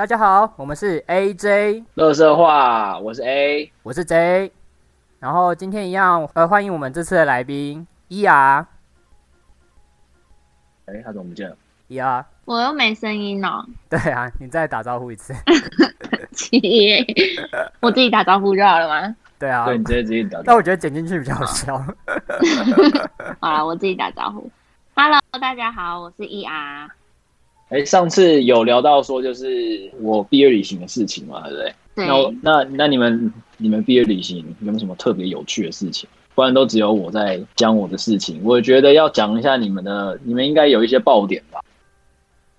大家好，我们是 AJ，乐色话，我是 A，我是 J，然后今天一样，呃，欢迎我们这次的来宾 ER，哎，他怎么不见了？ER，我又没声音哦，对啊，你再打招呼一次，切，我自己打招呼就好了吗？对啊，对你直接直接打但我觉得剪进去比较 好笑。好了，我自己打招呼。Hello，大家好，我是 ER。哎，上次有聊到说就是我毕业旅行的事情嘛，对不对？对那那那你们你们毕业旅行有没有什么特别有趣的事情？不然都只有我在讲我的事情。我觉得要讲一下你们的，你们应该有一些爆点吧？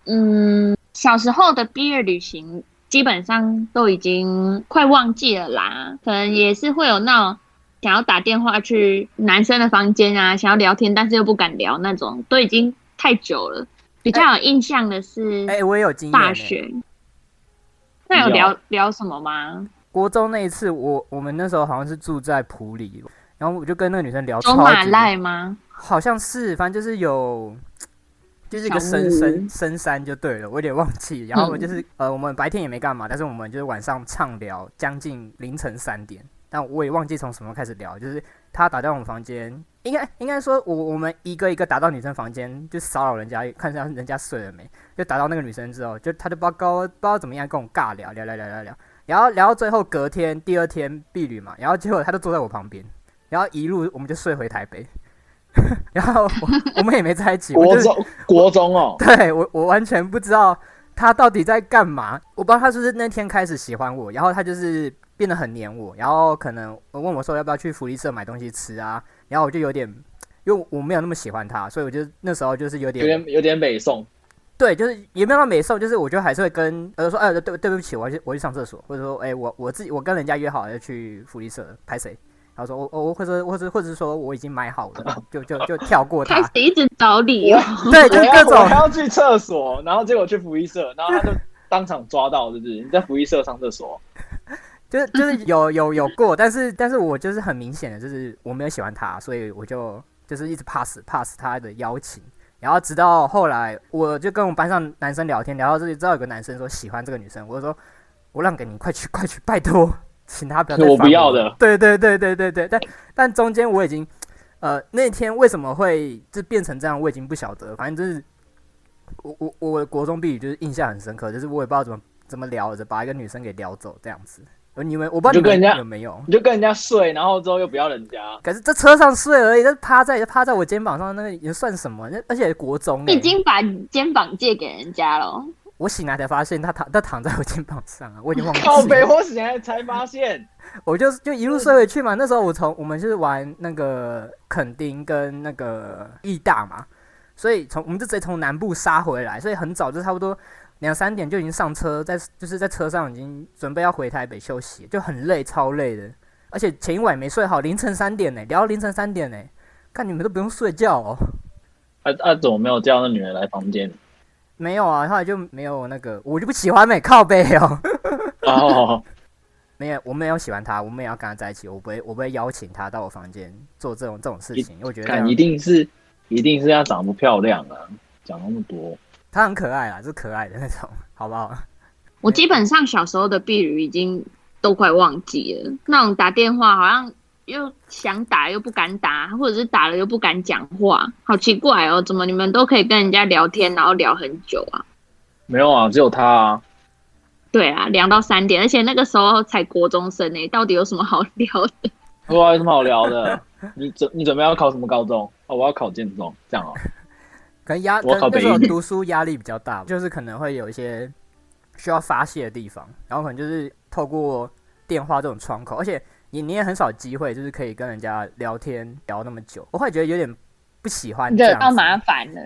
嗯，小时候的毕业旅行基本上都已经快忘记了啦，可能也是会有那种想要打电话去男生的房间啊，想要聊天，但是又不敢聊那种，都已经太久了。比较有印象的是哎、我也有经验、大学。那有聊聊什么吗？国中那一次，我我们那时候好像是住在普里，然后我就跟那个女生聊走超级多马赖吗？好像是，反正就是有，就是一个深深深山就对了，我有点忘记。然后我嗯就是、呃，我们白天也没干嘛，但是我们就是晚上畅聊，将近凌晨三点。但我也忘记从什么开始聊，就是他打到我们房间，应该应该说我我们一个一个打到女生房间，就骚扰人家，看一下人家睡了没，就打到那个女生之后，就她就不知道不知道怎么样跟我尬聊聊聊聊聊聊，然后聊到最后隔天第二天避旅嘛，然后结果她就坐在我旁边，然后一路我们就睡回台北。然后我们也没在一起，我就是国中国中哦，对我我完全不知道他到底在干嘛，我不知道他是不是那天开始喜欢我，然后他就是变得很黏我，然后可能问我说要不要去福利社买东西吃啊，然后我就有点，因为我没有那么喜欢他，所以我就那时候就是有点有点点有点美送，对，就是也没有到美送，就是我觉得还是会跟呃说，哎、对对不起，我要去我要去上厕所，或者说，哎、我我自己我跟人家约好要去福利社拍谁，然后说我我或者或者或者是说我已经买好了，就就就跳过他开始，一直找理由。对，就是我要我各种还要去厕所，然后结果去福利社，然后他就当场抓到，是不是？你在福利社上厕所，就是就是有 有有过，但是但是我就是很明显的，就是我没有喜欢他，所以我就就是一直 pass pass 他的邀请，然后直到后来，我就跟我们班上男生聊天，聊到这里，知道有个男生说喜欢这个女生，我就说我让给你，快去快去，拜托，请他不要再我不要的对对对对对对，但但中间我已经呃那天为什么会就变成这样，我已经不晓得，反正就是我我我的国中毕业就是印象很深刻，就是我也不知道怎么怎么聊着把一个女生给聊走这样子。呃你们我不知道你们就跟人家有没有，你就跟人家睡，然后之后又不要人家，可是在车上睡而已，那趴在趴在我肩膀上，那个也算什么？那而且国中、欸，已经把肩膀借给人家了。我醒来才发现他躺他躺在我肩膀上啊，我已经忘记靠北，我醒来才发现，我就就一路睡回去嘛。那时候我从我们就是玩那个垦丁跟那个义大嘛，所以从我们就直接从南部杀回来，所以很早就差不多两三点就已经上车，在就是在车上已经准备要回台北休息，就很累，超累的。而且前一晚也没睡好，凌晨三点呢、聊到凌晨三点呢、看你们都不用睡觉哦。啊啊，怎么没有叫那女人来房间？没有啊，后来就没有那个，我就不喜欢美靠背哦。哦，没有，我没有喜欢他，我们也要跟他在一起，我不会，我不会邀请他到我房间做这种这种事情，因为我觉得看一定是一定是要长得不漂亮啊，讲那么多，他很可爱啊，是可爱的那种，好不好？我基本上小时候的婢女已经都快忘记了，那种打电话好像又想打又不敢打，或者是打了又不敢讲话，好奇怪哦，怎么你们都可以跟人家聊天，然后聊很久啊？没有啊，只有他啊，对啊，两到三点，而且那个时候才国中生呢，到底有什么好聊的？哇，有什么好聊的？你准你准备要考什么高中？哦，我要考建中，这样哦。可能压，那时候读书压力比较大，就是可能会有一些需要发泄的地方，然后可能就是透过电话这种窗口，而且你你也很少机会，就是可以跟人家聊天聊那么久，我会觉得有点不喜欢这样麻。烦了。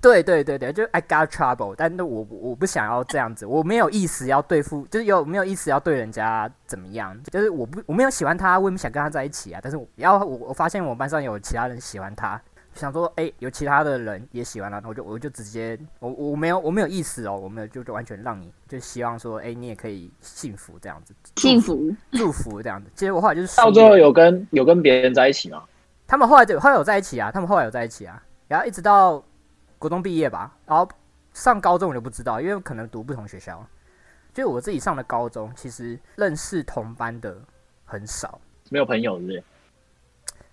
对对对对，就 I got trouble，但是我我不想要这样子，我没有意思要对付，就是有没有意思要对人家怎么样，就是我不我没有喜欢他，我也不想跟他在一起啊，但是我然后我我发现我班上有其他人喜欢他，想说哎、有其他的人也喜欢了，我就我就直接我我没有我没有意思哦，我没有就就完全让你就希望说哎、你也可以幸福这样子，幸福，祝福这样子，其实我后来就是到最后有跟有跟别人在一起吗？他们后来就后来有在一起啊，他们后来有在一起啊，然后一直到国中毕业吧，然后上高中我就不知道，因为可能读不同学校，就我自己上的高中，其实认识同班的很少，没有朋友是不是？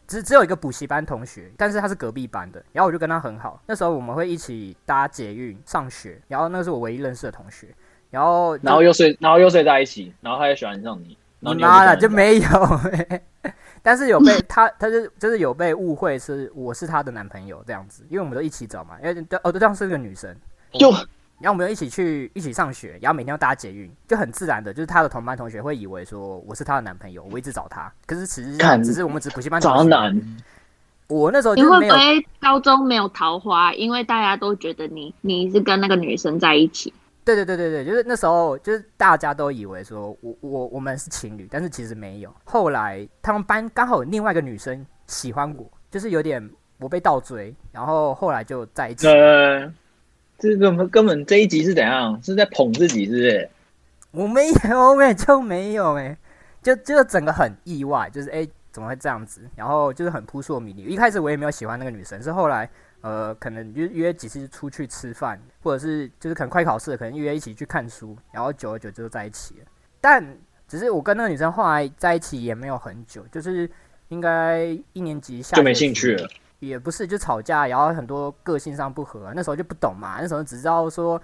只只有一个补习班同学，但是他是隔壁班的，然后我就跟他很好。那时候我们会一起搭捷运上学，然后那是我唯一认识的同学。然后然后又睡，然后又睡在一起，然后他也喜欢上你。你妈了就没有，但是有被他，他就就是有被误会是我是他的男朋友这样子，因为我们都一起找嘛，因为哦对方是个女生，就然后我们又一起去一起上学，然后每天要搭捷运，就很自然的，就是她的同班同学会以为说我是她的男朋友，我一直找她，可是其实只是我们只补习班渣男。我那时候你会不会高中没有桃花？因为大家都觉得你你是跟那个女生在一起。对对对对对，就是那时候，就是大家都以为说我我我们是情侣，但是其实没有。后来他们班刚好有另外一个女生喜欢我，就是有点我被倒追，然后后来就在一起。呃，这个根本这一集是怎样？是在捧自己，是不是？我没有，我就没有哎，就就整个很意外，就是哎怎么会这样子？然后就是很扑朔迷离。一开始我也没有喜欢那个女生，是后来。呃，可能约约几次出去吃饭，或者是就是可能快考试，可能约一起去看书，然后久而久之就在一起了。但只是我跟那个女生后来在一起也没有很久，就是应该一年级下就没兴趣了，也不是就吵架，然后很多个性上不合，那时候就不懂嘛，那时候只知道说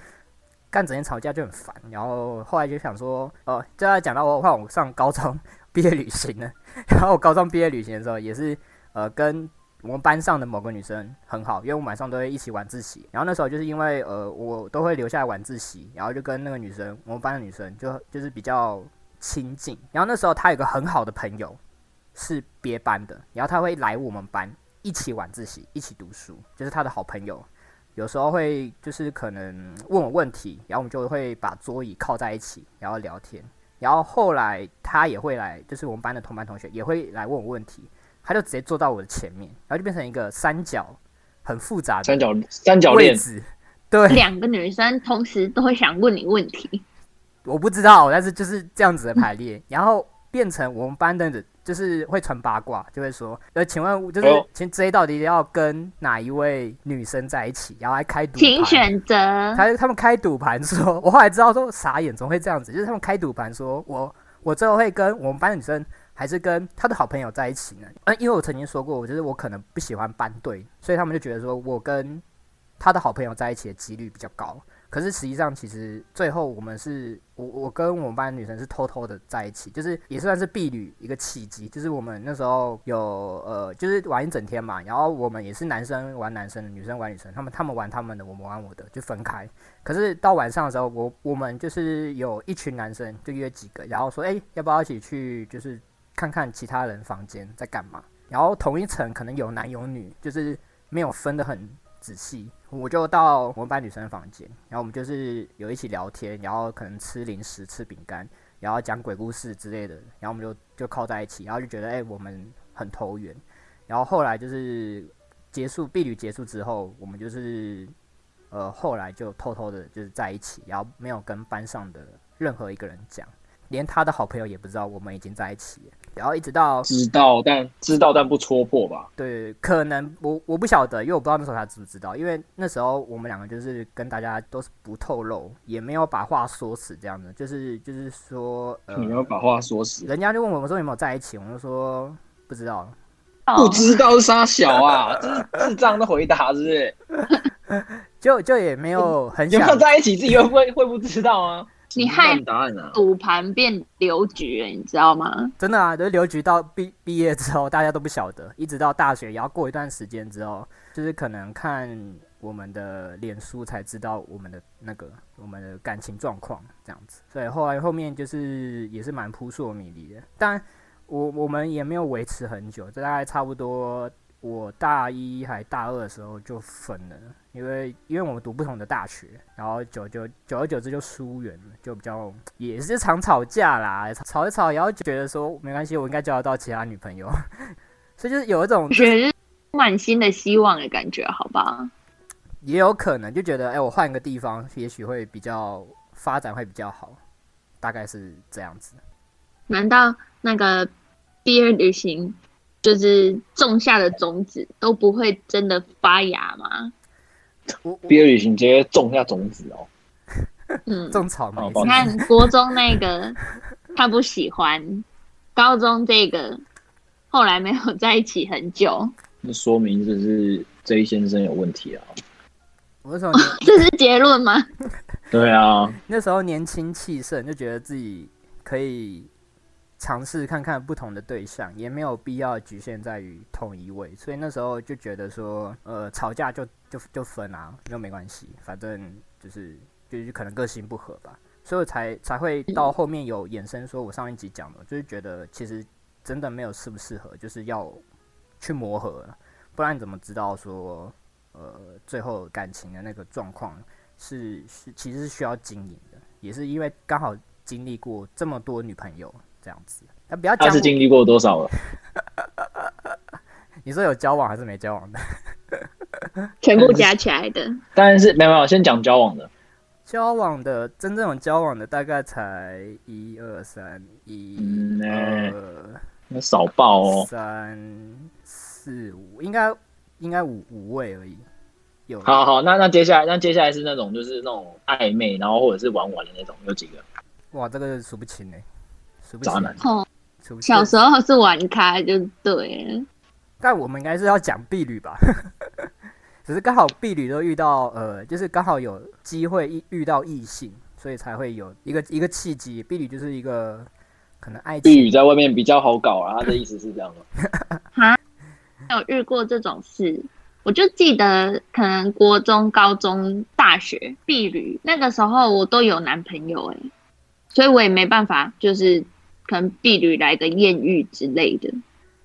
干整天吵架就很烦，然后后来就想说，哦，就要讲到我换我上高中毕业旅行了，然后我高中毕业旅行的时候也是呃跟。我们班上的某个女生很好，因为我们晚上都会一起晚自习。然后那时候就是因为呃，我都会留下来晚自习，然后就跟那个女生，我们班的女生就就是比较亲近。然后那时候她有个很好的朋友是别班的，然后他会来我们班一起晚自习，一起读书，就是他的好朋友。有时候会就是可能问我问题，然后我们就会把桌椅靠在一起，然后聊天。然后后来他也会来，就是我们班的同班同学也会来问我问题。他就直接坐到我的前面，然后就变成一个三角，很复杂的三角三角位置。对，两个女生同时都会想问你问题。我不知道，但是就是这样子的排列，然后变成我们班的，就是会传八卦，就会说，呃，请问就是请 J 到底要跟哪一位女生在一起，然后还开赌，请选择。他他们开赌盘说，我后来知道说傻眼，怎么会这样子？就是他们开赌盘说我我最后会跟我们班的女生。还是跟他的好朋友在一起呢？嗯，因为我曾经说过，我觉得我可能不喜欢班队，所以他们就觉得说我跟他的好朋友在一起的几率比较高。可是实际上，其实最后我们是我我跟我们班女生是偷偷的在一起，就是也算是避旅一个契机。就是我们那时候有呃，就是玩一整天嘛，然后我们也是男生玩男生，女生玩女生，他们他们玩他们的，我们玩我的，就分开。可是到晚上的时候，我我们就是有一群男生就约几个，然后说，哎，要不要一起去？就是。看看其他人房间在干嘛，然后同一层可能有男有女，就是没有分得很仔细。我就到我们班女生的房间，然后我们就是有一起聊天，然后可能吃零食、吃饼干，然后讲鬼故事之类的，然后我们就就靠在一起，然后就觉得哎，我们很投缘。然后后来就是结束毕旅结束之后，我们就是呃后来就偷偷的就是在一起，然后没有跟班上的任何一个人讲。连他的好朋友也不知道我们已经在一起，然后一直到知道，但知道但不戳破吧？对，可能我我不晓得，因为我不知道那时候他知不知道，因为那时候我们两个就是跟大家都是不透露，也没有把话说死这样子，就是就是说，你没有把话说死，人家就问我们说有没有在一起，我们就说不知道，不知道是啥小啊，这是智障的回答，是不是？就就也没有很想在一起，自己会不会会不知道啊？你害赌盘变流局，你知道吗？真的啊，就是邮局到毕毕业之后，大家都不晓得，一直到大学，也要过一段时间之后，就是可能看我们的脸书才知道我们的那个我们的感情状况这样子。所以后来后面就是也是蛮扑朔迷离的，但我我们也没有维持很久，这大概差不多。我大一还大二的时候就分了，因为因为我们读不同的大学，然后久久久而久之就疏远了，就比较也是常吵架啦，吵一吵，然后就觉得说没关系，我应该交得到其他女朋友，所以就是有一种觉得满心的希望的感觉，好吧？也有可能就觉得，哎，我换个地方，也许会比较发展会比较好，大概是这样子。难道那个毕业旅行？就是种下的种子都不会真的发芽吗？毕业旅行直接种下种子哦。嗯，种草莓哦是不是。你看国中那个他不喜欢，高中这个后来没有在一起很久，那说明这是 J 先生有问题啊。我那时候年 这是结论吗？对啊，那时候年轻气盛，就觉得自己可以尝试看看不同的对象，也没有必要局限在于同一位，所以那时候就觉得说，呃，吵架就就就分啊，又没关系，反正就是就是可能个性不合吧，所以才才会到后面有衍生说，我上一集讲的，就是觉得其实真的没有适不适合，就是要去磨合，不然怎么知道说，呃，最后感情的那个状况是是其实是需要经营的，也是因为刚好经历过这么多女朋友这样子。那不要他是经历过多少了？你说有交往还是没交往的？全部加起来的，当然是没有没有，先讲交往的。交往的真正有交往的大概才一二三一二那少报哦。三四五，应该应该五五位而已。有好好，那那接下来那接下来是那种就是那种暧昧，然后或者是玩玩的那种，有几个？哇，这个数不清哎，数不清。渣男小时候是玩咖就对了。但我们应该是要讲婢女吧？只是刚好婢女都遇到呃，就是刚好有机会遇遇到异性，所以才会有一个一个契机。婢女就是一个可能爱情在外面比较好搞啊，他的意思是这样吗？有遇过这种事，我就记得可能国中、高中、大学婢女那个时候我都有男朋友哎、所以我也没办法，就是可能毕旅来个艳遇之类的。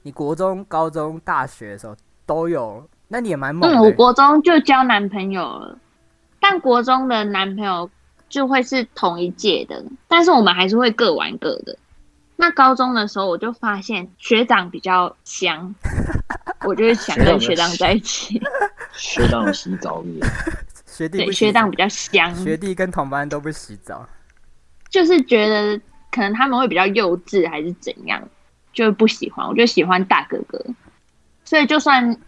你国中、高中、大学的时候都有，那你也蛮猛嗯。我国中就交男朋友了，但国中的男朋友就会是同一届的，但是我们还是会各玩各的。那高中的时候，我就发现学长比较香，我就会想跟学长在一起。学长洗澡是不是？对，学弟不洗学长比较香，学弟跟同班都不洗澡，就是觉得可能他们会比较幼稚，还是怎样，就不喜欢。我就喜欢大哥哥，所以就算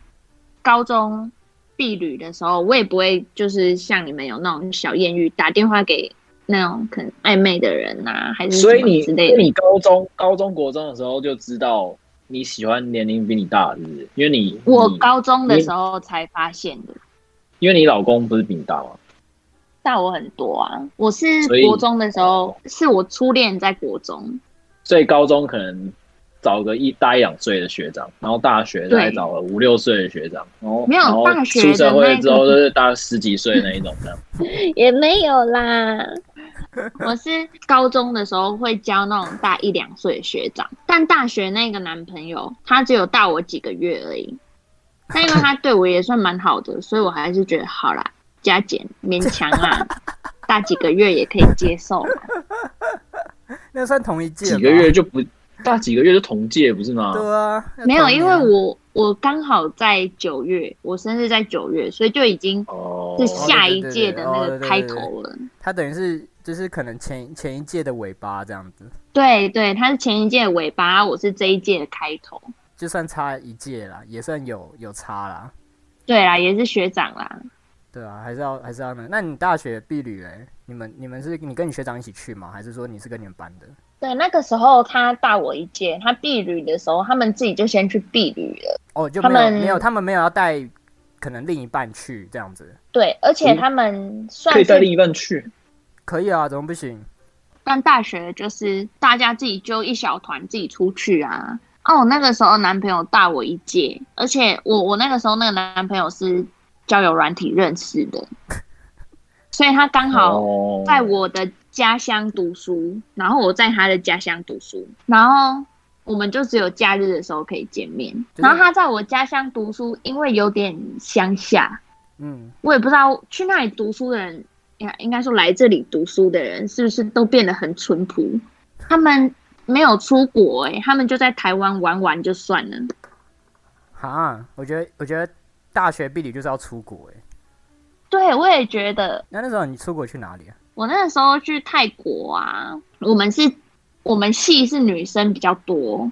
高中避旅的时候，我也不会就是像你们有那种小艳遇，打电话给那种可能暧昧的人呐、还是什么所以你，之类的。所以你高中、高中、国中的时候就知道你喜欢年龄比你大，是不是？因为你你我高中的时候才发现的，因为你老公不是比你大吗？大我很多啊。我是国中的时候，是我初恋在国中，所以高中可能找个一大一两岁的学长，然后大学再找个五六岁的学长，然后没有大学出社会的之后个都是大十几岁那一种的。也没有啦。我是高中的时候会交那种大一两岁的学长，但大学那个男朋友他只有大我几个月而已。但因为他对我也算蛮好的，所以我还是觉得好啦，加减勉强啊，大几个月也可以接受啦。那算同一届几个月就不大几个月就同届不是吗？对啊，那没有，因为我我刚好在九月，我生日在九月，所以就已经哦，是下一届的那哦对对对个开头了。他等于是就是可能前前一届的尾巴这样子，对对，他是前一届的尾巴，我是这一届的开头。就算差一届啦，也算有有差啦。对啦，也是学长啦。对啊，还是要还是要那。那你大学毕旅嘞？你们你们是你跟你学长一起去吗？还是说你是跟你们班的？对，那个时候他大我一届，他避旅的时候，他们自己就先去避旅了。哦，就他们没有没有，他们没有要带可能另一半去这样子，对，而且嗯他们算是，可以带另一半去。可以啊，怎么不行？但大学就是大家自己揪一小团自己出去啊。哦，我那个时候男朋友大我一届，而且我我那个时候那个男朋友是交友软体认识的，所以他刚好哦，在我的家乡读书，然后我在他的家乡读书，然后我们就只有假日的时候可以见面。然后他在我家乡读书，因为有点乡下，嗯，我也不知道去那里读书的人，应应该说来这里读书的人，是不是都变得很淳朴？他们没有出国、欸，他们就在台湾玩玩就算了。啊，我觉得我觉得大学毕旅就是要出国哎。对，我也觉得那那时候你出国去哪里啊？我那个时候去泰国啊，我们是，我们系是女生比较多，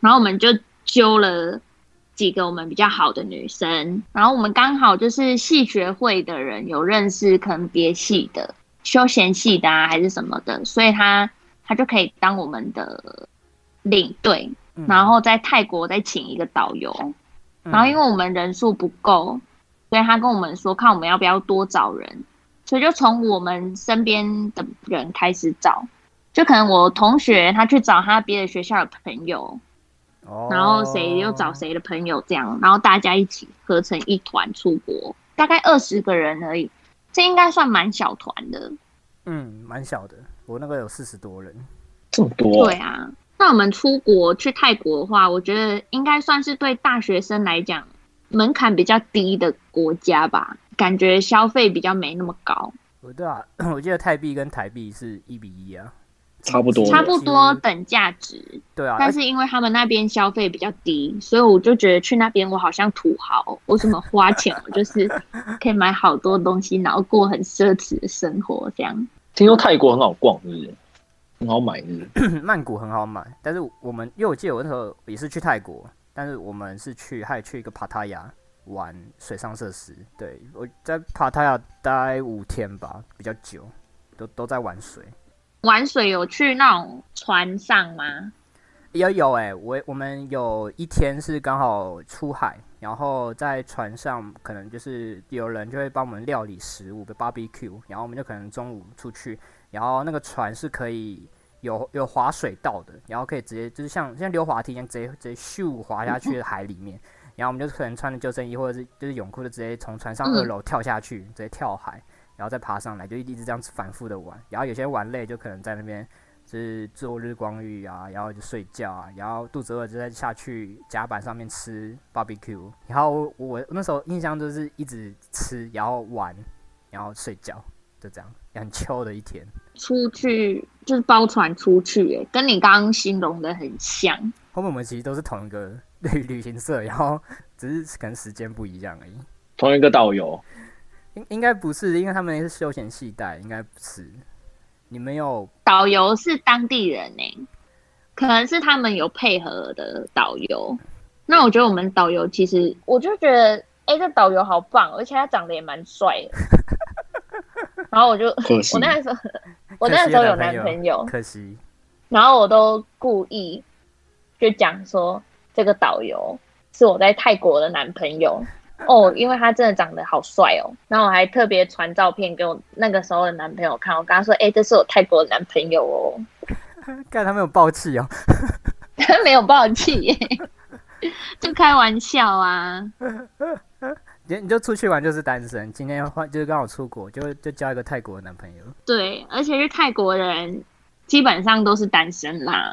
然后我们就揪了几个我们比较好的女生，然后我们刚好就是系学会的人有认识可能别系的，休闲系的啊，还是什么的，所以他他就可以当我们的领队，嗯然后在泰国再请一个导游，嗯然后因为我们人数不够，所以他跟我们说，看我们要不要多找人，所以就从我们身边的人开始找，就可能我同学他去找他别的学校的朋友，哦。然后谁又找谁的朋友这样，然后大家一起合成一团出国，大概二十个人而已，这应该算蛮小团的。嗯，蛮小的，我那个有四十多人，这么多，对啊，那我们出国去泰国的话，我觉得应该算是对大学生来讲门槛比较低的国家吧，感觉消费比较没那么高，我对啊，我记得泰币跟台币是一比一啊，差不多差不多等价值。对啊，但是因为他们那边消费比较低，所以我就觉得去那边我好像土豪，我怎么花钱我就是可以买好多东西，然后过很奢侈的生活这样。听说泰国很好逛，是不是？很好买，是是？曼谷很好买，但是我们因为我记得我那时候也是去泰国，但是我们是去还去一个帕塔亚玩水上设施，对我在帕塔亚待五天吧，比较久，都都在玩水。玩水有去那种船上吗？有有哎、我我们有一天是刚好出海，然后在船上可能就是有人就会帮我们料理食物，比如 barbecue，然后我们就可能中午出去，然后那个船是可以有有滑水道的，然后可以直接就是像像溜滑梯一样，直接直接咻滑下去海里面，然后我们就可能穿着救生衣或者是就是泳裤，就直接从船上二楼跳下去，直接跳海，然后再爬上来，就一直这样子反复的玩，然后有些玩累就可能在那边。就是做日光浴啊，然后就睡觉啊，然后肚子饿就在下去甲板上面吃 barbecue，然后我那时候印象就是一直吃，然后玩，然后睡觉，就这样，很 chill 的一天。出去就是包船出去、欸，跟你刚刚形容的很像。后面我们其实都是同一个旅旅行社，然后只是可能时间不一样而已。同一个导游，应应该不是，因为他们是休闲系带，应该不是。你们有导游是当地人呢、可能是他们有配合的导游。那我觉得我们导游其实，我就觉得，哎、这导游好棒，而且他长得也蛮帅的。然后我就，我那时候，我那时候有男朋友，可惜，然后我都故意就讲说，这个导游是我在泰国的男朋友哦，因为他真的长得好帅哦。然后我还特别传照片给我那个时候的男朋友看，我跟他说，哎、这是我泰国的男朋友哦。看他没有爆气哦。他没有爆气耶，就开玩笑啊。你你就出去玩就是单身，今天换就是刚好出国，就就交一个泰国的男朋友。对，而且是泰国人基本上都是单身啦，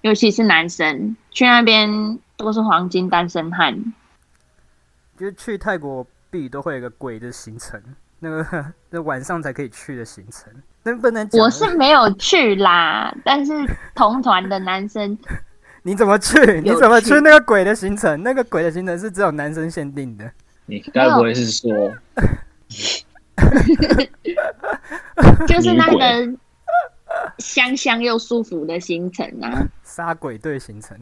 尤其是男生去那边都是黄金单身汉。就是去泰国必都会有一个鬼的行程，那个那晚上才可以去的行程，那不能。我是没有去啦，但是同团的男生 你怎么去？你怎么去那个鬼的行程？那个鬼的行程是只有男生限定的。你该不会是说 就是那个香香又舒服的行程啊。杀鬼队行程，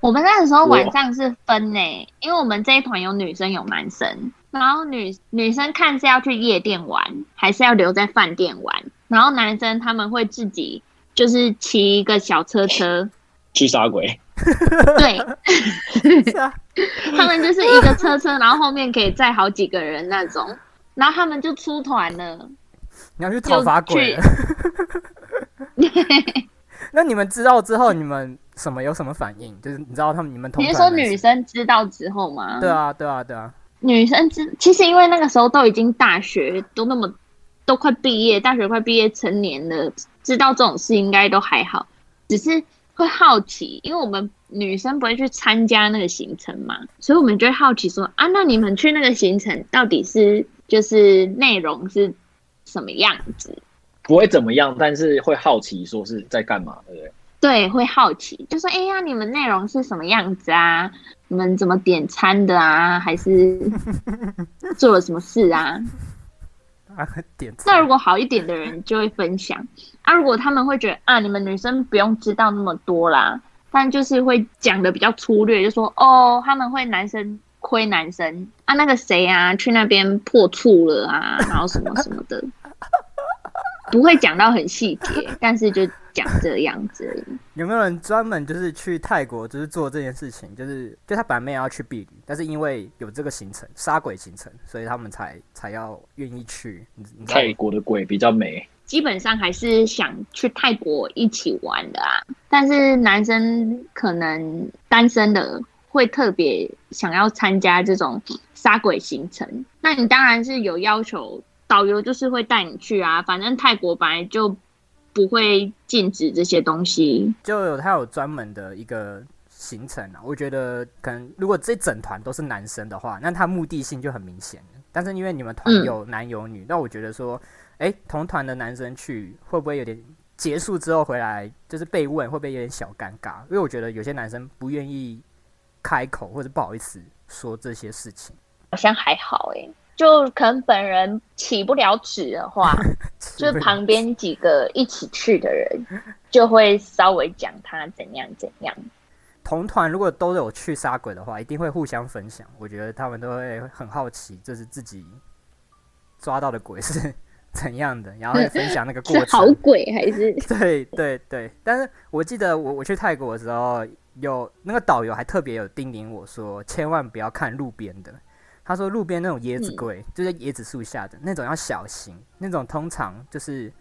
我们那个时候晚上是分呢，因为我们这一团有女生有男生，然后女女生看是要去夜店玩，还是要留在饭店玩，然后男生他们会自己就是骑一个小车车，去杀鬼？对 他们就是一个车车，然后后面可以载好几个人那种，然后他们就出团了。你要去讨伐鬼。那你们知道之后，你们什么有什么反应？就是你知道他们你们同你是说女生知道之后吗？对啊，对啊，对啊。女生知，其实因为那个时候都已经大学，都那么都快毕业，大学快毕业成年了，知道这种事应该都还好，只是会好奇，因为我们女生不会去参加那个行程嘛，所以我们就会好奇说啊，那你们去那个行程到底是就是内容是什么样子？不会怎么样，但是会好奇说是在干嘛，对不对？对，会好奇，就说哎呀，你们内容是什么样子啊？你们怎么点餐的啊？还是做了什么事啊？那如果好一点的人就会分享。啊，如果他们会觉得啊，你们女生不用知道那么多啦，但就是会讲的比较粗略，就说哦，他们会男生亏男生。啊，那个谁啊，去那边破处了啊，然后什么什么的，不会讲到很细节，但是就讲这样子而已。有没有人专门就是去泰国，就是做这件事情？就是就他本来要去避旅，但是因为有这个行程杀鬼行程，所以他们才才要愿意去。泰国的鬼比较美，基本上还是想去泰国一起玩的啊，但是男生可能单身的会特别想要参加这种杀鬼行程。那你当然是有要求，导游就是会带你去啊，反正泰国本来就不会禁止这些东西。就有他有专门的一个行程啊。我觉得可能如果这整团都是男生的话，那他目的性就很明显了。但是因为你们团嗯有男有女，那我觉得说，哎、同团的男生去会不会有点结束之后回来就是被问，会不会有点小尴尬？因为我觉得有些男生不愿意开口或者不好意思说这些事情。好像还好诶、就可能本人起不了纸的话，就旁边几个一起去的人就会稍微讲他怎样怎样。同团如果都有去杀鬼的话，一定会互相分享。我觉得他们都会很好奇，就是自己抓到的鬼是怎样的，然后会分享那个过程好。鬼还是 对对对，但是我记得我我去泰国的时候，有那个导游还特别有叮咛我说，千万不要看路边的。他说路边那种椰子嗯柜，就在椰子树下的那种要小心，那种通常就是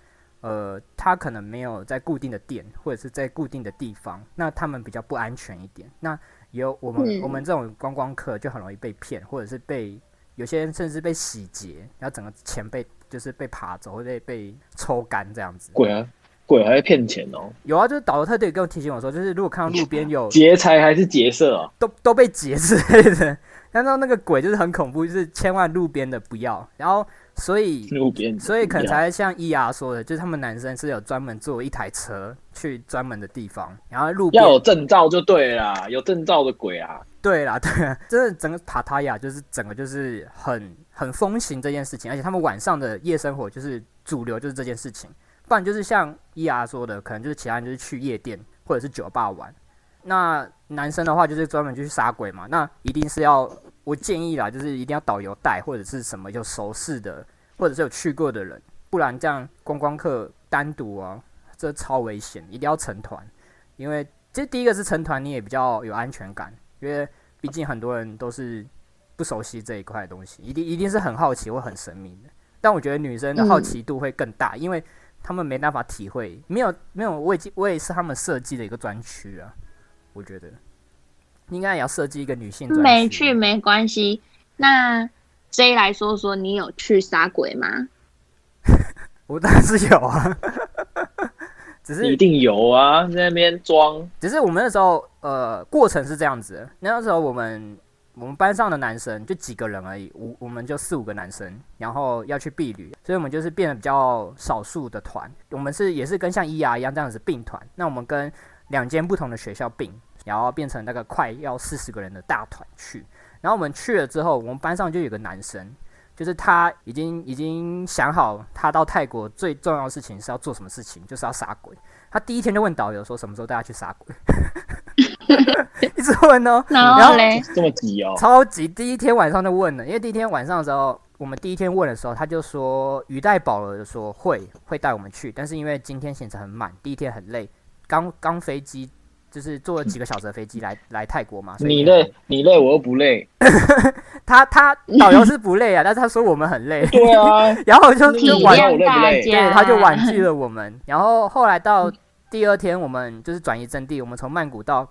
呃，他可能没有在固定的店或者是在固定的地方，那他们比较不安全一点。那有我们、嗯我们这种观光客就很容易被骗，或者是被有些人甚至被洗劫，然后整个钱被就是被扒走，或者被被抽干这样子。鬼啊，鬼还会骗钱哦，有啊，就是导游特地跟我提醒我说，就是如果看到路边有劫财还是劫色啊？都都被劫之类的，然后那个鬼就是很恐怖，就是千万路边的不要。然后所以路边，所以可能才像伊牙说的，就是他们男生是有专门坐一台车去专门的地方，然后路边要有证照就对了啦，有证照的鬼啊，对啦，对啊，真的整个塔塔亚就是整个就是很很风行这件事情，而且他们晚上的夜生活就是主流就是这件事情，不然就是像伊牙说的，可能就是其他人就是去夜店或者是酒吧玩。那男生的话就是专门就去杀鬼嘛，那一定是要我建议啦，就是一定要导游带或者是什么有熟识的，或者是有去过的人，不然这样观光客单独啊，这超危险，一定要成团，因为这第一个是成团你也比较有安全感，因为毕竟很多人都是不熟悉这一块的东西，一定一定是很好奇或很神秘的。但我觉得女生的好奇度会更大，因为他们没办法体会，没有没有，我已经我也是他们设计的一个专区啊，我觉得应该也要设计一个女性。没去没关系。那 J 来说说，你有去杀鬼吗？我当然是有啊，只是一定有啊，在那边装，只是我们那时候呃过程是这样子的，那时候我们我们班上的男生就几个人而已，我我们就四五个男生，然后要去避旅，所以我们就是变得比较少数的团。我们是也是跟像 ER 一样这样子并团，那我们跟两间不同的学校并，然后变成那个快要四十个人的大团去。然后我们去了之后，我们班上就有个男生，就是他已经已经想好，他到泰国最重要的事情是要做什么事情，就是要杀鬼。他第一天就问导游说什么时候带他去杀鬼，一直问哦，然然后后嘞，这么急哦，超级第一天晚上就问了，因为第一天晚上的时候，我们第一天问的时候，他就说语带保留的说会会带我们去，但是因为今天行程很满，第一天很累，刚刚飞机就是坐了几个小时的飞机来 来泰国嘛，所以你累，你累，我又不累，他他导游是不累啊，但是他说我们很累，对啊，然后就体就婉我累不谅大累，对，他就婉拒了我们。然后后来到第二天，我们就是转移阵地，我们从曼谷到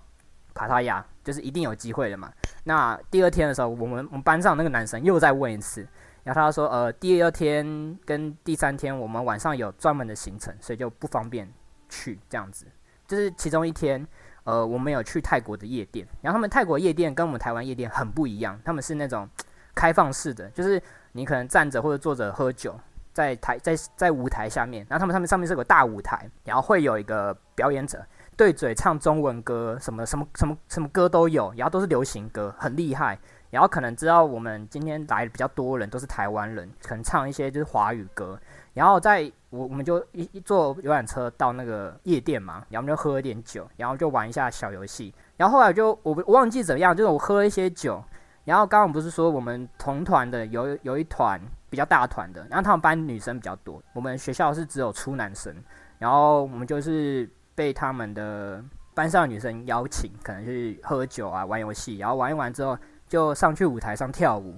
帕塔亚，就是一定有机会的嘛。那第二天的时候，我们我们班上那个男生又再问一次，然后他说，呃，第二天跟第三天我们晚上有专门的行程，所以就不方便去这样子。就是其中一天，呃，我们有去泰国的夜店，然后他们泰国夜店跟我们台湾夜店很不一样，他们是那种开放式的，就是你可能站着或者坐着喝酒，在台在在舞台下面，然后他们上面上面是个大舞台，然后会有一个表演者对嘴唱中文歌，什么什么什么什么歌都有，然后都是流行歌，很厉害。然后可能知道我们今天来的比较多人都是台湾人，可能唱一些就是华语歌。然后在我我们就一一坐游览车到那个夜店嘛，然后我们就喝了点酒，然后就玩一下小游戏。然后后来就我我忘记怎么样，就是我喝了一些酒，然后刚刚不是说我们同团的有有一团比较大团的，然后他们班女生比较多，我们学校是只有出男生，然后我们就是被他们的班上女生邀请，可能去喝酒啊、玩游戏，然后玩一玩之后就上去舞台上跳舞，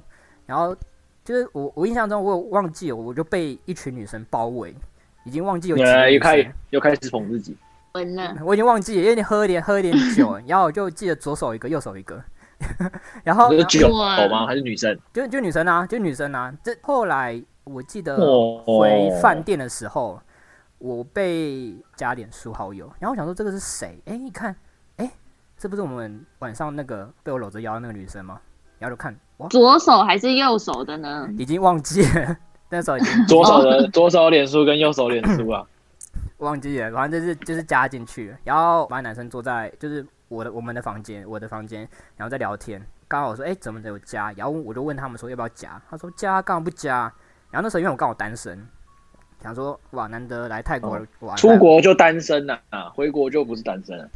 然后就是我我印象中我有忘记了，我就被一群女生包围，已经忘记有几又开又开始捧自己，闻了，我已经忘记了，因为你喝一点喝一点 酒，然后我就记得左手一个，右手一个，然后酒哇头吗？还是女生？就就女生啊，就女生啊。这后来我记得哦回饭店的时候，我被加脸书好友，然后我想说这个是谁？哎，一看，哎，这不是我们晚上那个被我搂着腰的那个女生吗？然后就看，哇，左手还是右手的呢？已经忘记了，那时候已经 左手的左手脸书跟右手脸书啊，忘记了，反正就是就是加进去，然后把男生坐在就是我的我们的房间，我的房间，然后在聊天。刚好我说，哎、怎么有加？然后我就问他们说要不要加，他说加，干嘛不加？然后那时候因为我刚好单身，想说哇，难得来泰国哦玩，出国就单身了啊，回国就不是单身了。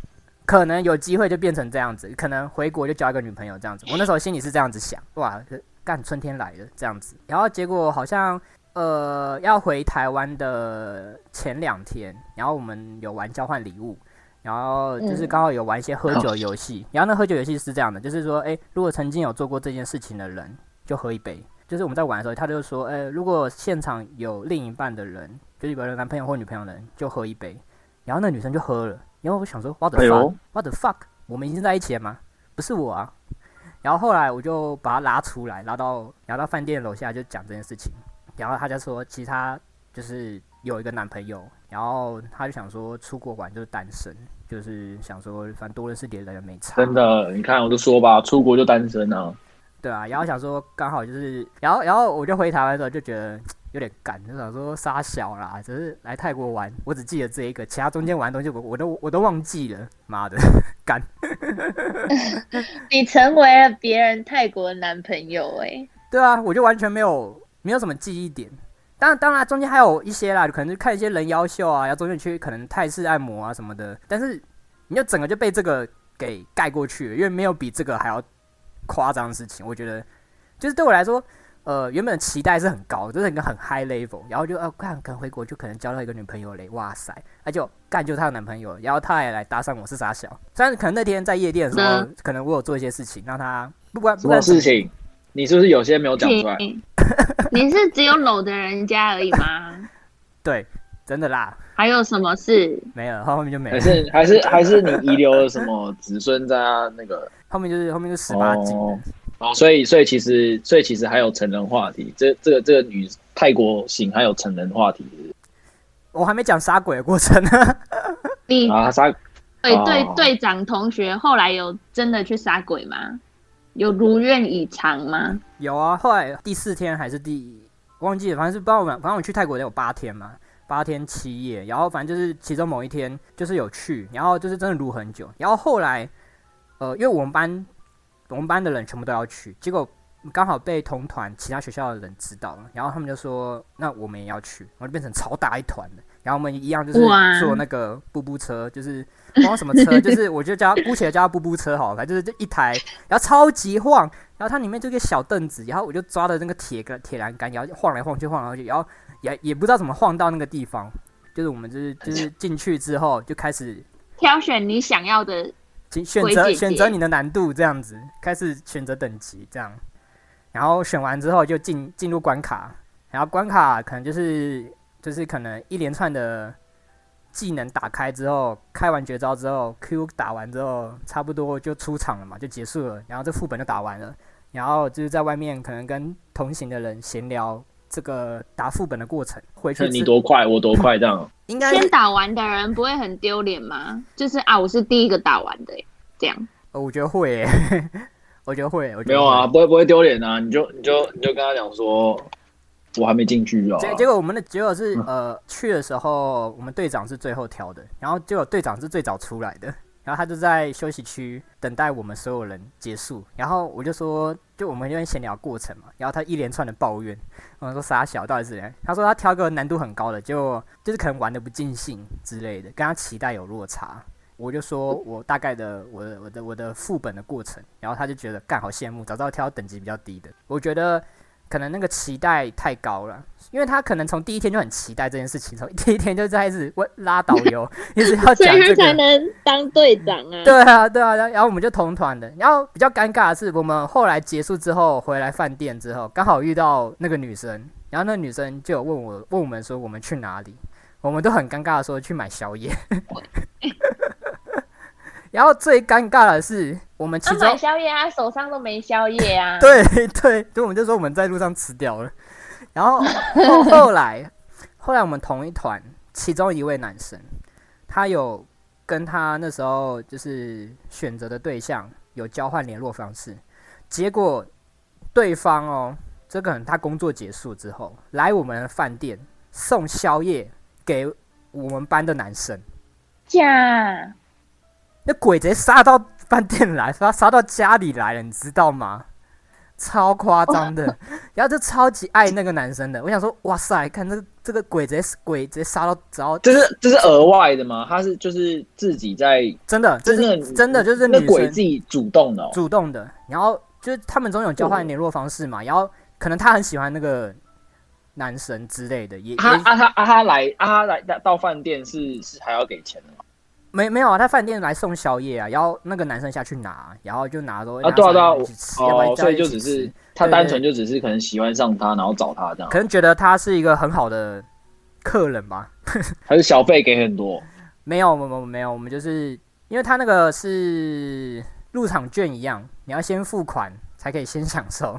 可能有机会就变成这样子，可能回国就交一个女朋友这样子。我那时候心里是这样子想，哇，干春天来了这样子。然后结果好像呃要回台湾的前两天，然后我们有玩交换礼物，然后就是嗯刚好有玩一些喝酒游戏。然后那喝酒游戏是这样的，就是说，诶，如果曾经有做过这件事情的人，就喝一杯。就是我们在玩的时候，他就说，呃，如果现场有另一半的人，就是有人男朋友或女朋友的人，就喝一杯。然后那女生就喝了，然后我想说，what the 哎 fuck，、呦 what the fuck，我们已经在一起了吗？不是我啊。然后后来我就把他拉出来，拉到拉到饭店楼下就讲这件事情。然后他就说，其实他就是有一个男朋友，然后他就想说出国玩就是单身，就是想说反正多认识点人也没差。真的，你看我就说吧，出国就单身啊。对啊，然后想说刚好就是，然后然后我就回台湾的时候就觉得有点干，就想说傻小啦，只是来泰国玩，我只记得这一个，其他中间玩的东西我我都我都忘记了，妈的，干。你成为了别人泰国男朋友哎、对啊，我就完全没有没有什么记忆点。当然，当然中间还有一些啦，可能就看一些人妖秀啊，然后中间去可能泰式按摩啊什么的。但是你就整个就被这个给盖过去了，因为没有比这个还要夸张的事情。我觉得就是对我来说，呃，原本期待是很高，就是一个很 high level，然后就呃干，可能回国就可能交到一个女朋友嘞，哇塞，那就干就是她的男朋友，然后她也来搭讪我是傻小。虽然可能那天在夜店的时候，可能我有做一些事情让她不管什么不管事情？你是不是有些没有讲出来？你你是只有搂着人家而已吗？对，真的啦，还有什么事？没有，后面就没了还。是还是还是你遗留了什么子孙在他那个？后面就是后面就十八禁所以所以其实所以其实还有成人话题，这这个这个女泰国行还有成人话题我还没讲杀鬼的过程呢。你啊，杀对对队队长同学后来有真的去杀鬼吗？有如愿以偿吗？有啊，后来第四天还是第忘记了，反正是不知道我们，反正我去泰国得有八天嘛，八天七夜，然后反正就是其中某一天就是有去，然后就是真的撸很久，然后后来呃，因为我们班我们班的人全部都要去，结果刚好被同团其他学校的人知道了，然后他们就说那我们也要去，然后就变成超大一团的，然后我们一样就是哇。坐那个布布车，就是不知道什么车，就是我就叫它姑且叫它布布车好了，反正就是这一台，然后超级晃，然后它里面就一个小凳子，然后我就抓着那个铁个铁栏杆，然后晃来晃去，晃来晃去，然后也也不知道怎么晃到那个地方，就是我们就是就是进去之后就开始挑选你想要的，请选择选择你的难度这样子，开始选择等级这样，然后选完之后就进进入关卡，然后关卡可能就是就是可能一连串的技能打开之后，开完绝招之后，Q 打完之后，差不多就出场了嘛，就结束了，然后这副本就打完了，然后就是在外面可能跟同行的人闲聊这个打副本的过程，回去看你多快，我多快这样。应该先打完的人不会很丢脸吗？就是啊，我是第一个打完的，这样。呃我觉得会耶，我觉得会，我觉得没有啊，不会不会丢脸啊，你就你就你就跟他讲说，我还没进去啊。结结果我们的结果是嗯呃去的时候，我们队长是最后挑的，然后结果队长是最早出来的，然后他就在休息区等待我们所有人结束，然后我就说，就我们那边闲聊过程嘛，然后他一连串的抱怨，我说傻小到底是怎样？他说他挑个难度很高的，就就是可能玩的不尽兴之类的，跟他期待有落差，我就说我大概的我的我的我的副本的过程，然后他就觉得干好羡慕，早知道挑等级比较低的。我觉得可能那个期待太高了，因为他可能从第一天就很期待这件事情，从 第一天就开始问拉导游，一直要讲这个。他才能当队长啊。对啊，对啊，然后我们就同团的。然后比较尴尬的是，我们后来结束之后回来饭店之后，刚好遇到那个女生，然后那个女生就有问我问我们说我们去哪里，我们都很尴尬的说去买宵夜。然后最尴尬的是，我们其他中买宵夜，他手上都没宵夜啊。对 对，就我们就说我们在路上吃掉了。然后后 后来后来我们同一团，其中一位男生，他有跟他那时候就是选择的对象有交换联络方式，结果对方哦，这个人他工作结束之后来我们的饭店送宵夜给我们班的男生，假，那鬼直接杀到饭店来，杀杀到家里来了，你知道吗？超夸张的，然后就超级爱那个男生的。我想说，哇塞，看这个这个鬼直接鬼直接杀到，只要这是这是额外的吗？他是就是自己在，真的，这真的是真的就是那鬼自己主动的、哦。主动的，然后就是他们总有交换联络方式嘛，然后可能他很喜欢那个男神之类的，也也啊啊他啊他来啊他来到到饭店是是还要给钱的吗？没没有啊，他饭店来送宵夜啊，然后那个男生下去拿，然后就拿说啊对啊对啊哦，所以就只是他对对单纯就只是可能喜欢上他，然后找他这样可，能觉得他是一个很好的客人吧。还是小费给很多？没有，没有，没有，我们就是因为他那个是入场券一样，你要先付款才可以先享受，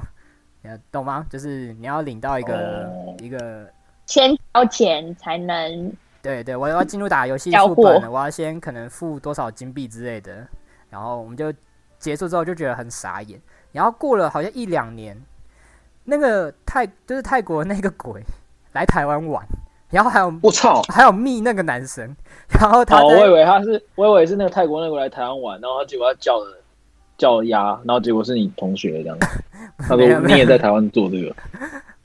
你懂吗？就是你要领到一个、哦一个，先交钱才能对对，我要进入打游戏副本了，我要先可能付多少金币之类的，然后我们就结束之后就觉得很傻眼，然后过了好像一两年，那个泰就是泰国那个鬼来台湾玩，然后还有我操！还有密那个男生，然后他哦，我以为他是，我以为是那个泰国那个来台湾玩，然后他结果他叫了叫鸭，然后结果是你同学这样子。他说你也在台湾做这个，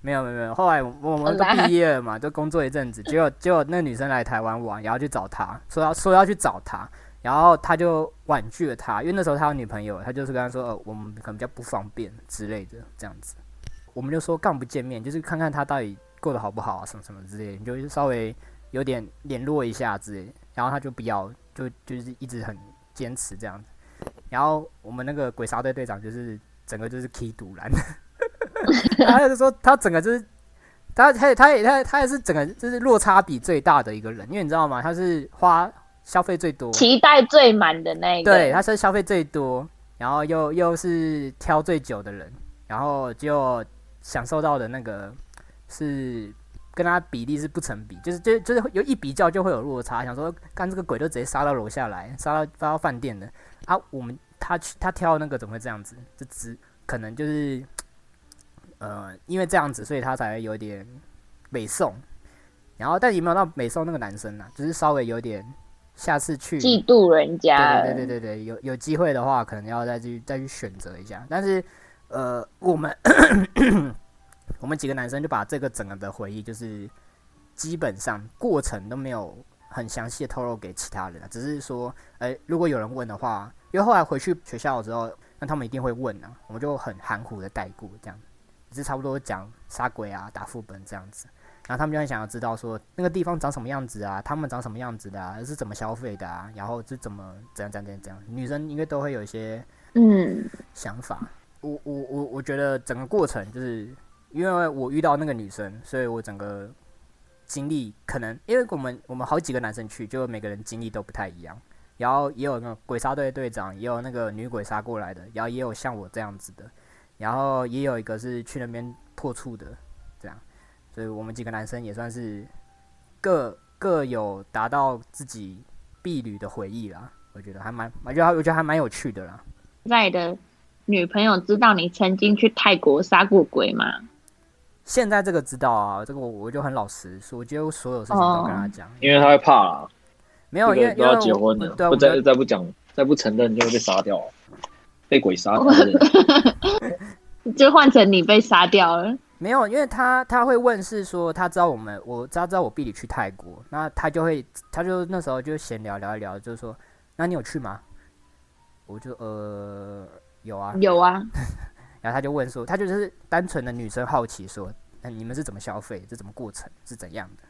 没有没有没有，后来我我们都毕业了嘛，都工作一阵子，结果结果那女生来台湾玩，然后去找他，说要说要去找他，然后他就婉拒了他，因为那时候他有女朋友，他就是跟他说，呃，我们可能比较不方便之类的这样子，我们就说干不见面，就是看看他到底过得好不好啊，什么什么之类的，你就稍微有点联络一下之类的，然后他就不要，就就是一直很坚持这样子，然后我们那个鬼杀队队长就是整个就是 key 堵拦。他就说他整个就是他他他也他他也是整个就是落差比最大的一个人，因为你知道吗？他是花消费最多，期待最满的那一个。对，他是消费最多，然后又又是挑最久的人，然后就享受到的那个是跟他比例是不成比，就是就就是有一比较就会有落差，想说干这个鬼都直接杀到楼下来，杀到杀到饭店的啊，我们他去他挑那个怎么会这样子？这只可能就是呃，因为这样子，所以他才有点北宋，然后但也没有到北宋那个男生啊，只是稍微有点下次去嫉妒人家。对对对对有有机会的话，可能要再去再去选择一下。但是，呃，我们 我们几个男生就把这个整个的回忆，就是基本上过程都没有很详细的透露给其他人啊，只是说，哎、如果有人问的话，因为后来回去学校之后，那他们一定会问啊，我们就很含糊的带过这样，只是差不多讲杀鬼啊、打副本这样子。然后他们就很想要知道说那个地方长什么样子啊，他们长什么样子的啊，是怎么消费的啊，然后是怎么怎样怎样怎样怎样，女生应该都会有一些嗯，想法。我我我我觉得整个过程就是因为我遇到那个女生，所以我整个经历可能因为我们我们好几个男生去，就每个人经历都不太一样。然后也有那个鬼杀队队长，也有那个女鬼杀过来的，然后也有像我这样子的，然后也有一个是去那边破处的，这样，所以我们几个男生也算是各各有达到自己婢女的回忆啦。我觉得还蛮，我觉得我觉得还蛮有趣的啦。在的女朋友知道你曾经去泰国杀过鬼吗？现在这个知道啊，这个我我就很老实说，我觉得所有事情都跟他讲，因为他会怕啦，没有，因这个都要为因为结婚了，不再再不讲，再不承认就会被杀掉，被鬼杀 掉的。就换成你被杀掉了。没有，因为他他会问是说他知道我们，我他知道我弟弟去泰国，那他就会他就那时候就闲聊聊一聊，就是说，那你有去吗？我就呃有啊，有啊，然后他就问说，他就是单纯的女生好奇说，那你们是怎么消费？这怎么过程是怎样的？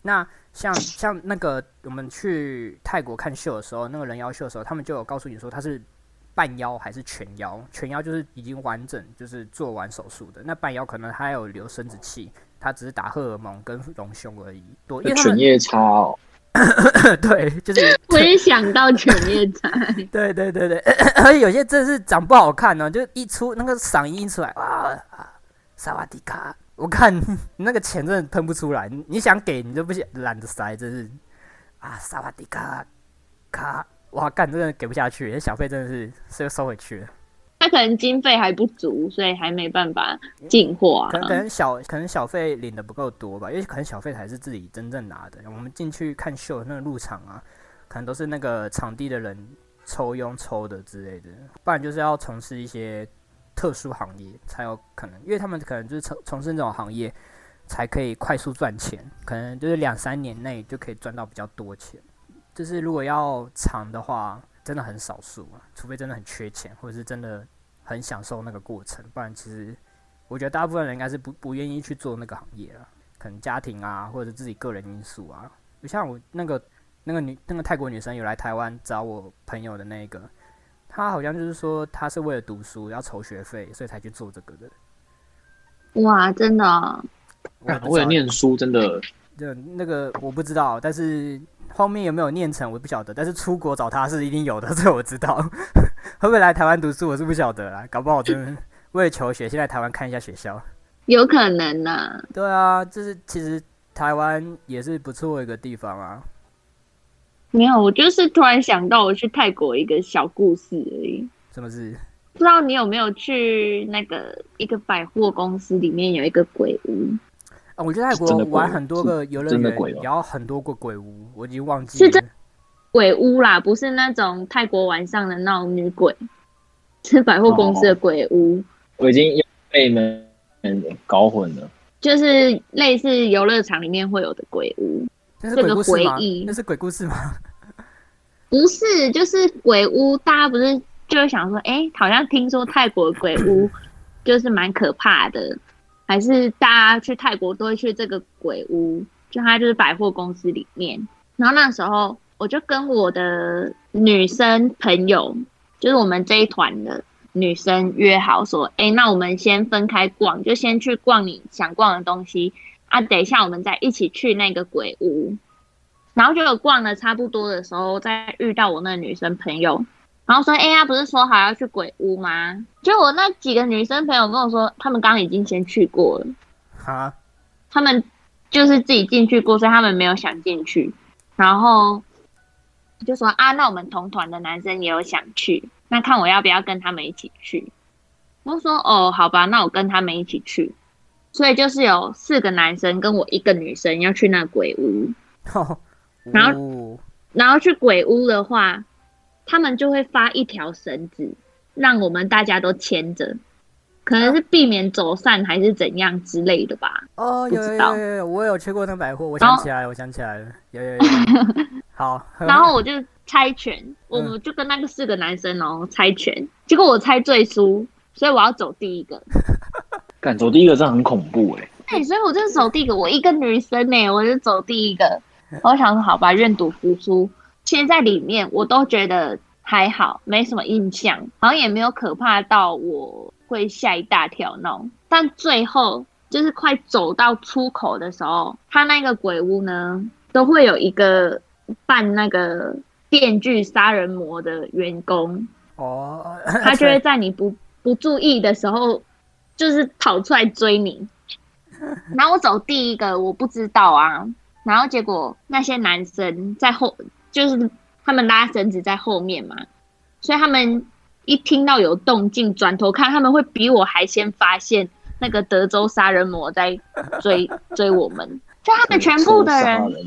那像像那个我们去泰国看秀的时候，那个人妖秀的时候，他们就有告诉你说他是半腰还是全腰？全腰就是已经完整就是做完手术的，那半腰可能还有留生殖器，他只是打荷尔蒙跟隆胸而已。多，因为他们犬夜叉哦，对，就是 我也想到犬夜叉，对对对对，而且有些真的是长不好看哦，就一出那个嗓音一出来，哇啊，萨瓦迪卡！我看 那个钱真的喷不出来，你你想给你都不想懒得塞，真是啊，萨瓦迪卡卡！哇，干真的给不下去，那小费真的是是要收回去了。他可能经费还不足，所以还没办法进货可能可啊。能小可能小费领的不够多吧，因为可能小费才是自己真正拿的。我们进去看秀那个入场啊，可能都是那个场地的人抽佣抽的之类的，不然就是要从事一些特殊行业才有可能，因为他们可能就是从从事那种行业才可以快速赚钱，可能就是两三年内就可以赚到比较多钱。就是如果要长的话，真的很少数啊，除非真的很缺钱，或者是真的很享受那个过程，不然其实我觉得大部分人应该是不不愿意去做那个行业了，可能家庭啊，或者自己个人因素啊。就像我那个那个女那个泰国女生有来台湾找我朋友的那个，她好像就是说她是为了读书要筹学费，所以才去做这个的。哇，真的为了念书真的就那个我不知道，但是后面有没有念成我不晓得，但是出国找他是一定有的，这个我知道。会不会来台湾读书我是不晓得啦，搞不好真的为了求学，先来台湾看一下学校。有可能呐、对啊，就是其实台湾也是不错的一个地方啊。没有，我就是突然想到我去泰国一个小故事而已。什么事？不知道你有没有去那个一个百货公司里面有一个鬼屋，啊，我觉得泰国玩很多个游乐园，真的鬼哦也要很多个鬼屋，我已经忘记是真。鬼屋啦，不是那种泰国晚上的那种女鬼，是百货公司的鬼屋，我已经被你们搞混了。就是类似游乐场里面会有的鬼屋。这个回忆？那是鬼故事吗？不是，就是鬼屋，大家不是就会想说，哎、好像听说泰国的鬼屋 就是蛮可怕的，还是大家去泰国都会去这个鬼屋？就它就是百货公司里面。然后那时候我就跟我的女生朋友，就是我们这一团的女生约好说，哎、那我们先分开逛，就先去逛你想逛的东西啊，等一下我们再一起去那个鬼屋。然后就有逛的差不多的时候，再遇到我那个女生朋友，然后说：“哎、呀，不是说好要去鬼屋吗？”就我那几个女生朋友跟我说，他们刚刚已经先去过了，哈，他们就是自己进去过，所以他们没有想进去。然后就说：“啊，那我们同团的男生也有想去，那看我要不要跟他们一起去。”我说：“哦，好吧，那我跟他们一起去。”所以就是有四个男生跟我一个女生要去那鬼屋。然后然后去鬼屋的话，他们就会发一条绳子，让我们大家都牵着，可能是避免走散还是怎样之类的吧。哦，有有不知道有有有，我有去过那个百货，我想起来了，我想起来了，有有有。好，然后我就猜拳，我们就跟那个四个男生哦猜拳，结果我猜最输，所以我要走第一个。敢走第一个真的很恐怖哎、哎、所以我就是走第一个，我一个女生呢，我就走第一个。我想说，好吧，愿赌服输。其实，在里面我都觉得还好，没什么印象，好像也没有可怕到我会吓一大跳那种。但最后就是快走到出口的时候，他那个鬼屋呢，都会有一个扮那个电锯杀人魔的员工，哦，他就会在你不不注意的时候，就是跑出来追你。然后我走第一个，我不知道啊。然后结果那些男生在后，就是他们拉绳子在后面嘛，所以他们一听到有动静，转头看，他们会比我还先发现那个德州杀人魔在追追我们。就他们全部的人，人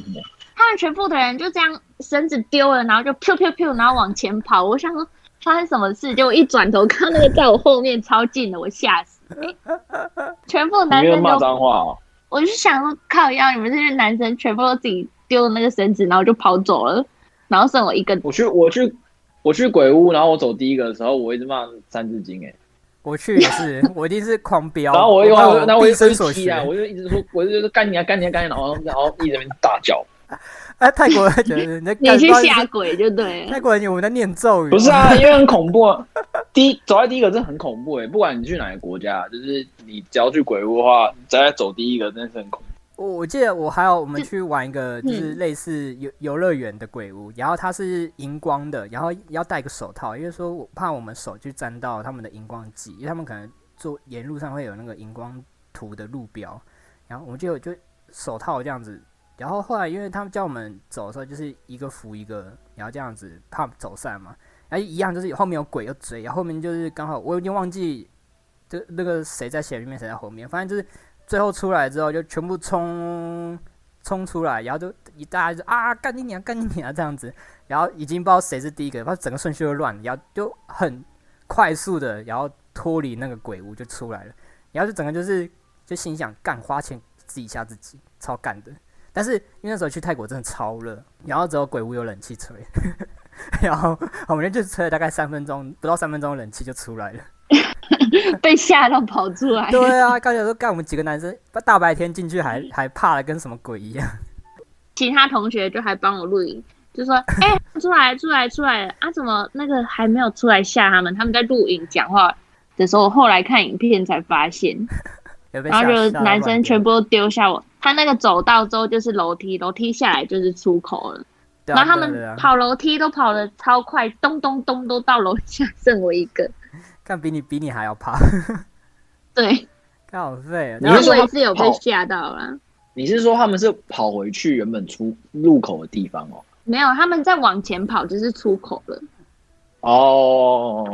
他们全部的人就这样绳子丢了，然后就噗噗噗，然后往前跑。我想说发生什么事，结果一转头看那个在我后面超近的，我吓死、欸！全部男生都，脏话哦？我就想说靠腰，你们这些男生全部都自己丢了那个绳子，然后就跑走了。然后剩我一个。我去我去我去鬼屋，然后我走第一个的时候，我一直骂三字经哎、我去也是，我一定是狂飙，然后我又把然后我一生所学啊，我就一直说，我就说干你啊干你啊干你啊，然后然后一直在那边大叫。哎，泰国人觉得你在你去干不好意思下鬼就对了泰。国人我们在念咒语，不是啊，因为很恐怖啊。第一走在第一个真的很恐怖哎、不管你去哪个国家，就是你只要去鬼屋的话，你只要走第一个真的是很恐怖。我我记得我还有我们去玩一个就是嗯类似游游乐园的鬼屋，然后它是荧光的，然后要戴个手套，因为说我怕我们手去沾到他们的荧光剂，因为他们可能做沿路上会有那个荧光图的路标，然后我们就就手套这样子，然后后来因为他们叫我们走的时候就是一个扶一个，然后这样子怕走散嘛，然后一样就是后面有鬼有追，然后后面就是刚好我有点忘记就那个谁在前面谁在后面，反正就是。最后出来之后就全部冲冲出来，然后就一大家就啊干你娘干你娘这样子，然后已经不知道谁是第一个，反正整个顺序就乱了，然后就很快速的，然后脱离那个鬼屋就出来了，然后就整个就是就心想干花钱自己吓自己，超干的。但是因为那时候去泰国真的超热，然后只有鬼屋有冷气吹，然后我们就吹了大概三分钟，不到三分钟冷气就出来了。被吓到跑出来。对啊，刚才说干我们几个男生大白天进去还 还怕的跟什么鬼一样。其他同学就还帮我录影，就说：“ 哎、出来，出来，出来了啊！怎么那个还没有出来吓他们？他们在录影讲话的时候，我后来看影片才发现，然后就男生全部都丢下我。他那个走道之后就是楼梯，楼梯下来就是出口了。啊然后他们跑楼梯都跑得超快，咚咚咚都到楼下，剩我一个。看比你比你还要怕，对，看好废啊！你是说他然后我也是有被跑吓到了。你是说他们是跑回去原本出入口的地方哦？没有，他们在往前跑，就是出口了。哦，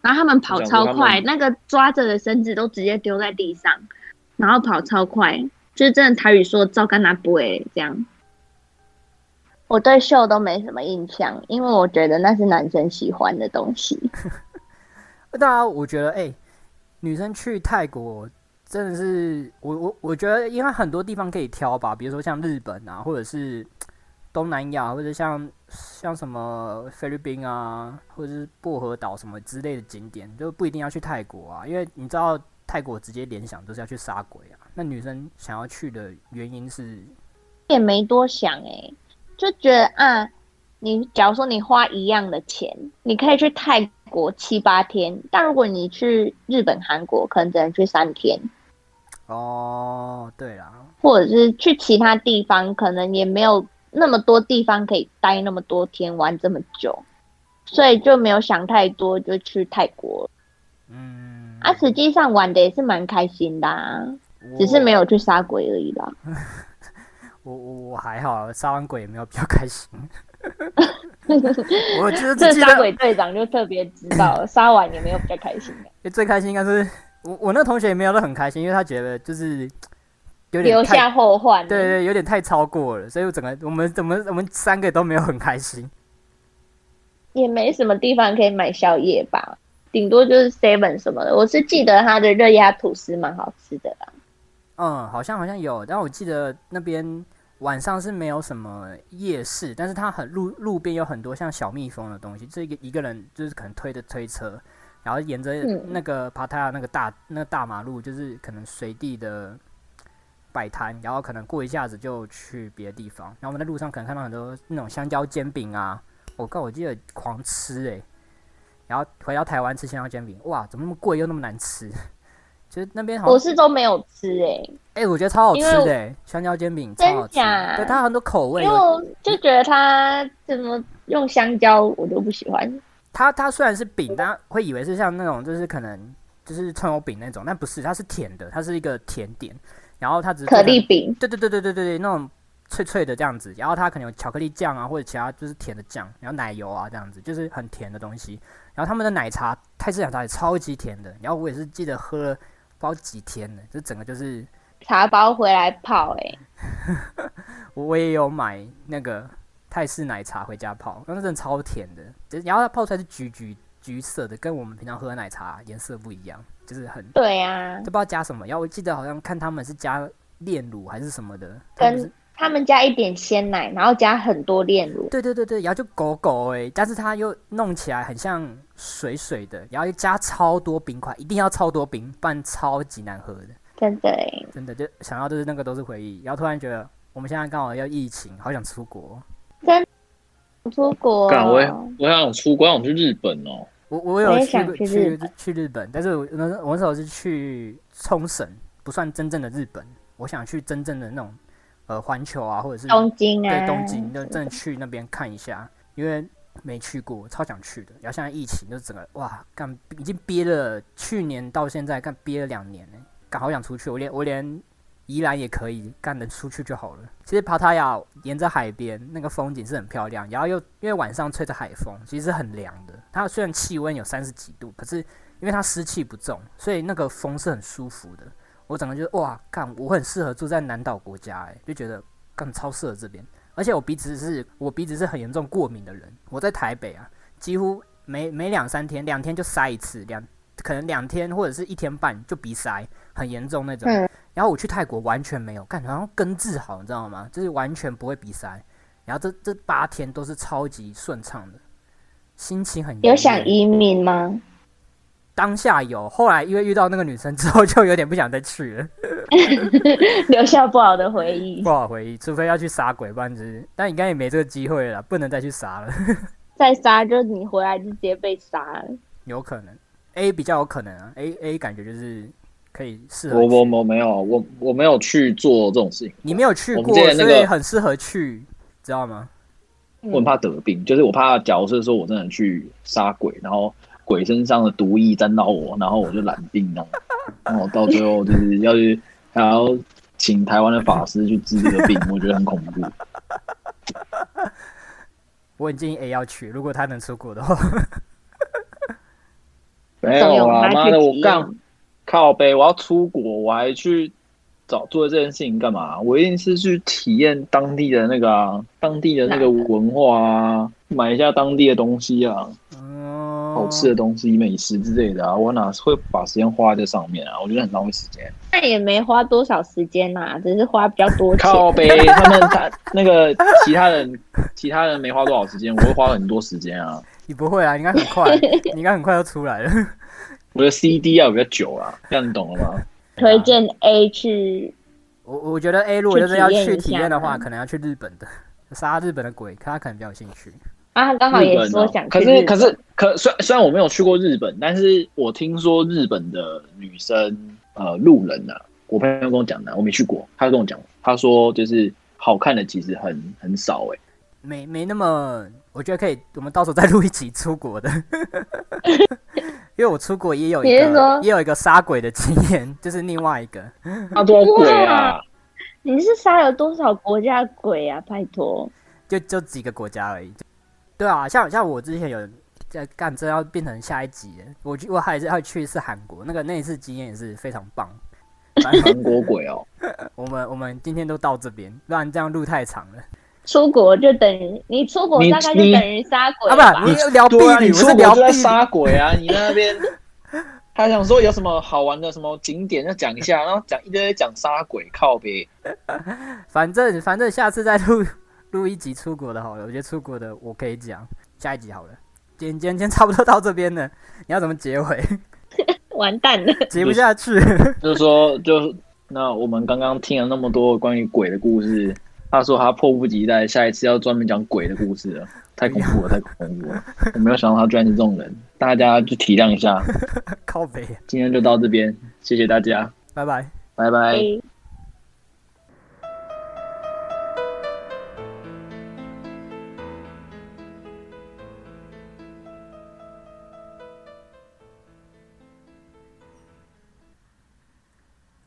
然后他们跑超我想说他快，们那个抓着的绳子都直接丢在地上，然后跑超快，就是真的台语说“照干拿不诶”这样。我对秀都没什么印象，因为我觉得那是男生喜欢的东西。当然，我觉得哎、女生去泰国真的是我我我觉得，因为很多地方可以挑吧，比如说像日本啊，或者是东南亚，或者像像什么菲律宾啊，或者是薄荷岛什么之类的景点，就不一定要去泰国啊，因为你知道泰国直接联想都是要去杀鬼啊。那女生想要去的原因是，也没多想哎、就觉得啊，你假如说你花一样的钱，你可以去泰国七八天，但如果你去日本、韩国，可能只能去三天。哦，对啊，或者是去其他地方，可能也没有那么多地方可以待那么多天玩这么久，所以就没有想太多，就去泰国嗯，啊。实际上玩的也是蛮开心的、啊，只是没有去杀鬼而已啦。我我我还好，杀完鬼也没有比较开心。我就是 这只记得杀鬼队长就特别知道，杀完也没有比较开心的，最开心应该是我我那同学也没有都很开心，因为他觉得就是有点留下后患。对对，有点太超过了，所以我整个我们怎么我们三个都没有很开心。也没什么地方可以买宵夜吧，顶多就是 Seven 什么的。我是记得他的热压吐司蛮好吃的啦。嗯，好像好像有，但我记得那边晚上是没有什么夜市，但是它很路路边有很多像小蜜蜂的东西，这一个一个人就是可能推着推车，然后沿着嗯那个帕塔亚那个大那个大马路，就是可能随地的摆摊，然后可能过一下子就去别的地方，然后我们在路上可能看到很多那种香蕉煎饼啊，我靠，我记得狂吃诶、然后回到台湾吃香蕉煎饼，哇，怎么那么贵又那么难吃？其实那边好像我是都没有吃诶、哎、我觉得超好吃的、欸，香蕉煎饼超真好吃。假对，它很多口味因为。我就觉得它怎么用香蕉，我都不喜欢。它它虽然是饼，大家会以为是像那种就是可能就是葱油饼那种，但不是，它是甜的，它是一个甜点。然后它只是可丽饼，对对对对对对对，那种脆脆的这样子。然后它可能有巧克力酱啊，或者其他就是甜的酱，然后奶油啊这样子，就是很甜的东西。然后他们的奶茶，泰式奶茶也超级甜的。然后我也是记得喝了不知道几天呢，就整个就是茶包回来泡哎、我 我也有买那个泰式奶茶回家泡，那真的超甜的，就是然后它泡出来是橘橘橘色的，跟我们平常喝的奶茶颜色不一样，就是很对呀、都不知道加什么。然后我记得好像看他们是加炼乳还是什么的，他们跟是他们加一点鲜奶，然后加很多炼乳。对对对对，然后就狗狗哎，但是它又弄起来很像水水的，然后又加超多冰块，一定要超多冰，不然超级难喝的。真的哎，真的就想要都是那个都是回忆，然后突然觉得我们现在刚好要疫情，好想出国。真出国？干我也我想出国，想去日本哦。我我有去去去去日本，但是我那我那时候是去冲绳，不算真正的日本。我想去真正的那种。呃，环球啊，或者是东京啊，对，东京就真的去那边看一下，因为没去过，超想去的。然后现在疫情，就整个哇，干已经憋了，去年到现在干憋了两年呢，刚好想出去。我连我连宜兰也可以干能出去就好了。其实帕塔亚沿着海边，那个风景是很漂亮，然后又因为晚上吹着海风，其实很凉的。它虽然气温有三十几度，可是因为它湿气不重，所以那个风是很舒服的。我整个就哇，看，我很适合住在南岛国家，哎，就觉得干超适合这边。而且我鼻子是我鼻子是很严重过敏的人，我在台北啊，几乎每每两三天，两天就塞一次，两可能两天或者是一天半就鼻塞，很严重那种。然后我去泰国完全没有，干，然后根治好，你知道吗？就是完全不会鼻塞。然后这这八天都是超级顺畅的，心情很有想移民吗？当下有，后来因为遇到那个女生之后，就有点不想再去了，留下不好的回忆。不好回忆，除非要去杀鬼，不然是，但应该也没这个机会了，不能再去杀了。再杀就你回来就直接被杀了。有可能，A 比较有可能啊，A A 感觉就是可以适合。我我我没有，我我没有去做这种事情。你没有去过，所以很适合去，知道吗？我很怕得病，就是我怕，假如是说我真的去杀鬼，然后。鬼身上的毒液沾到我，然后我就染病了，然后到最后就是要去还要请台湾的法师去治这个病，我觉得很恐怖。我很建议 A 要去，如果他能出国的话。没有啊，妈的，我干靠背，我要出国，我还去找做这件事情干嘛？我一定是去体验当地的那个啊当地的那个文化啊，买一下当地的东西啊。好吃的东西、美食之类的啊，我哪会把时间花在这上面啊？我觉得很浪费时间。那也没花多少时间呐，只是花比较多钱。靠呗，他们他那个其他人，其他人没花多少时间，我会花很多时间啊。你不会啊？应该很快，你应该很快就出来了。我的 CD 要比较久啊，这样你懂了吗？推荐 A 去，我我觉得 A 如果就是要去体验的话，可能要去日本的杀日本的鬼，他可能比较有兴趣。啊，刚好也说想。可是可是可虽虽然我没有去过日本，但是我听说日本的女生呃路人啊，我朋友跟我讲的，我没去过，他跟我讲，他说就是好看的其实很很少哎，没没那么，我觉得可以，我们到时候再录一集出国的，因为我出国也有一个也有一个杀鬼的经验，就是另外一个杀多少鬼啊？你是杀了多少国家鬼啊？拜托，就就几个国家而已。对啊，像像我之前有在干，这要变成下一集。我我还是要去一次韩国，那个那一次经验也是非常棒。韩国鬼哦，我们我们今天都到这边，不然这样路太长了。出国就等于你出国大概就等于杀鬼啊！不，你聊避旅，不是聊在杀鬼啊！你那边他想说有什么好玩的什么景点要讲一下，然后讲一堆讲杀鬼靠呗。反正反正下次再录。录一集出国的好了，我觉得出国的我可以讲下一集好了。今天今天差不多到这边了，你要怎么结尾？完蛋了，接不下去。就是说，就那我们刚刚听了那么多关于鬼的故事，他说他迫不及待下一次要专门讲鬼的故事了，太恐怖了，太恐怖了！我没有想到他居然是这种人，大家就体谅一下。靠北，今天就到这边，谢谢大家，拜拜，拜拜。